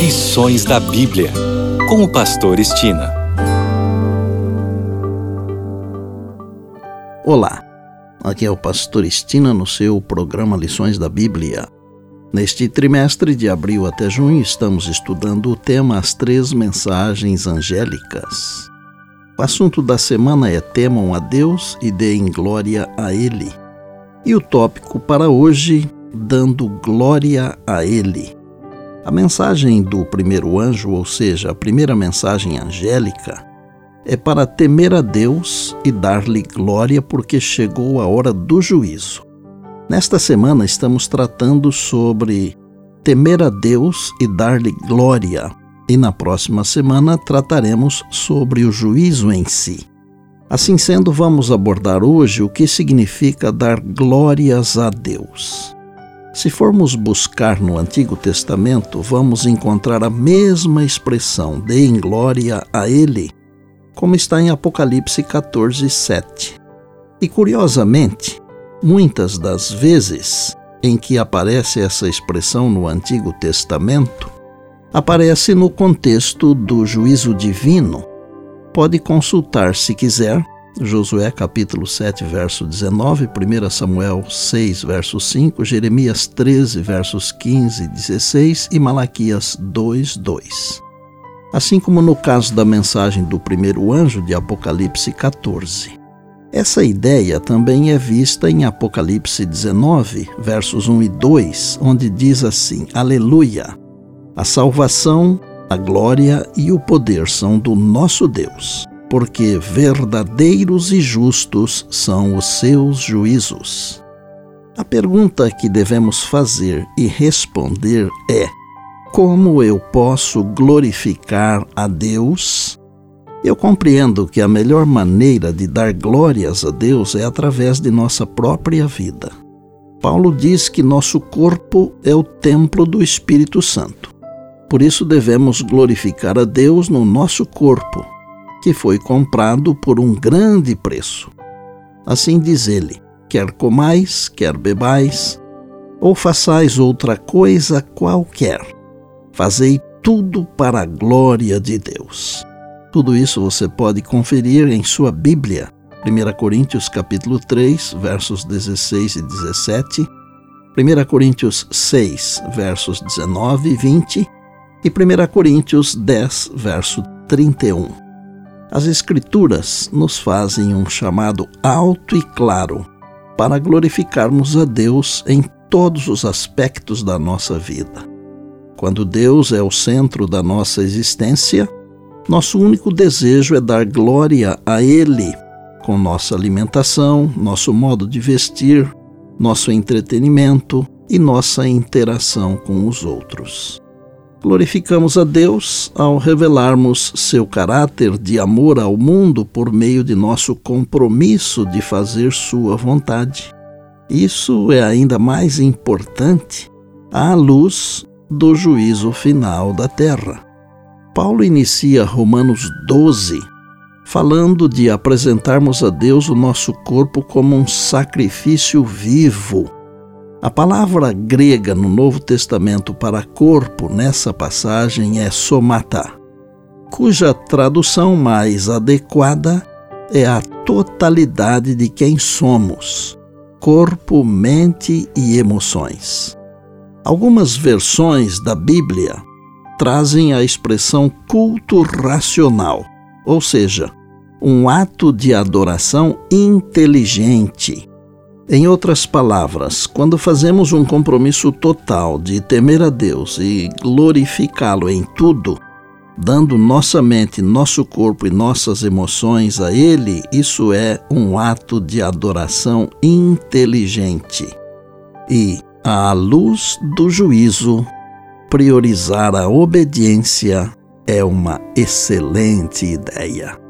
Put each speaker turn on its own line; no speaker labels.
Lições da Bíblia, com o Pastor Estina.
Olá, aqui é o Pastor Estina no seu programa Lições da Bíblia. Neste trimestre de abril até junho, estamos estudando o tema As Três Mensagens Angélicas. O assunto da semana é Temam a Deus e deem glória a Ele. E o tópico para hoje, Dando glória a Ele. A mensagem do primeiro anjo, ou seja, a primeira mensagem angélica, é para temer a Deus e dar-lhe glória, porque chegou a hora do juízo. Nesta semana estamos tratando sobre temer a Deus e dar-lhe glória, e na próxima semana trataremos sobre o juízo em si. Assim sendo, vamos abordar hoje o que significa dar glórias a Deus. Se formos buscar no Antigo Testamento, vamos encontrar a mesma expressão, deem glória a Ele, como está em Apocalipse 14, 7. E curiosamente, muitas das vezes em que aparece essa expressão no Antigo Testamento, aparece no contexto do juízo divino. Pode consultar, se quiser, Josué capítulo 7, verso 19, 1 Samuel 6, verso 5, Jeremias 13, versos 15 e 16 e Malaquias 2, 2. Assim como no caso da mensagem do primeiro anjo de Apocalipse 14. Essa ideia também é vista em Apocalipse 19, versos 1 e 2, onde diz assim: Aleluia! A salvação, a glória e o poder são do nosso Deus porque verdadeiros e justos são os seus juízos. A pergunta que devemos fazer e responder é: como eu posso glorificar a Deus? Eu compreendo que a melhor maneira de dar glórias a Deus é através de nossa própria vida. Paulo diz que nosso corpo é o templo do Espírito Santo. Por isso devemos glorificar a Deus no nosso corpo, que foi comprado por um grande preço. Assim diz ele: quer comais, quer bebais, ou façais outra coisa qualquer, fazei tudo para a glória de Deus. Tudo isso você pode conferir em sua Bíblia, 1 Coríntios capítulo 3, versos 16 e 17, 1 Coríntios 6, versos 19 e 20 e 1 Coríntios 10, verso 31. As Escrituras nos fazem um chamado alto e claro para glorificarmos a Deus em todos os aspectos da nossa vida. Quando Deus é o centro da nossa existência, nosso único desejo é dar glória a Ele com nossa alimentação, nosso modo de vestir, nosso entretenimento e nossa interação com os outros. Glorificamos a Deus ao revelarmos seu caráter de amor ao mundo por meio de nosso compromisso de fazer Sua vontade. Isso é ainda mais importante à luz do juízo final da terra. Paulo inicia Romanos 12 falando de apresentarmos a Deus o nosso corpo como um sacrifício vivo a palavra grega no Novo Testamento para corpo nessa passagem é somata, cuja tradução mais adequada é a totalidade de quem somos, corpo, mente e emoções. Algumas versões da Bíblia trazem a expressão culto racional, ou seja, um ato de adoração inteligente em outras palavras, quando fazemos um compromisso total de temer a Deus e glorificá-lo em tudo, dando nossa mente, nosso corpo e nossas emoções a Ele, isso é um ato de adoração inteligente. E, à luz do juízo, priorizar a obediência é uma excelente ideia.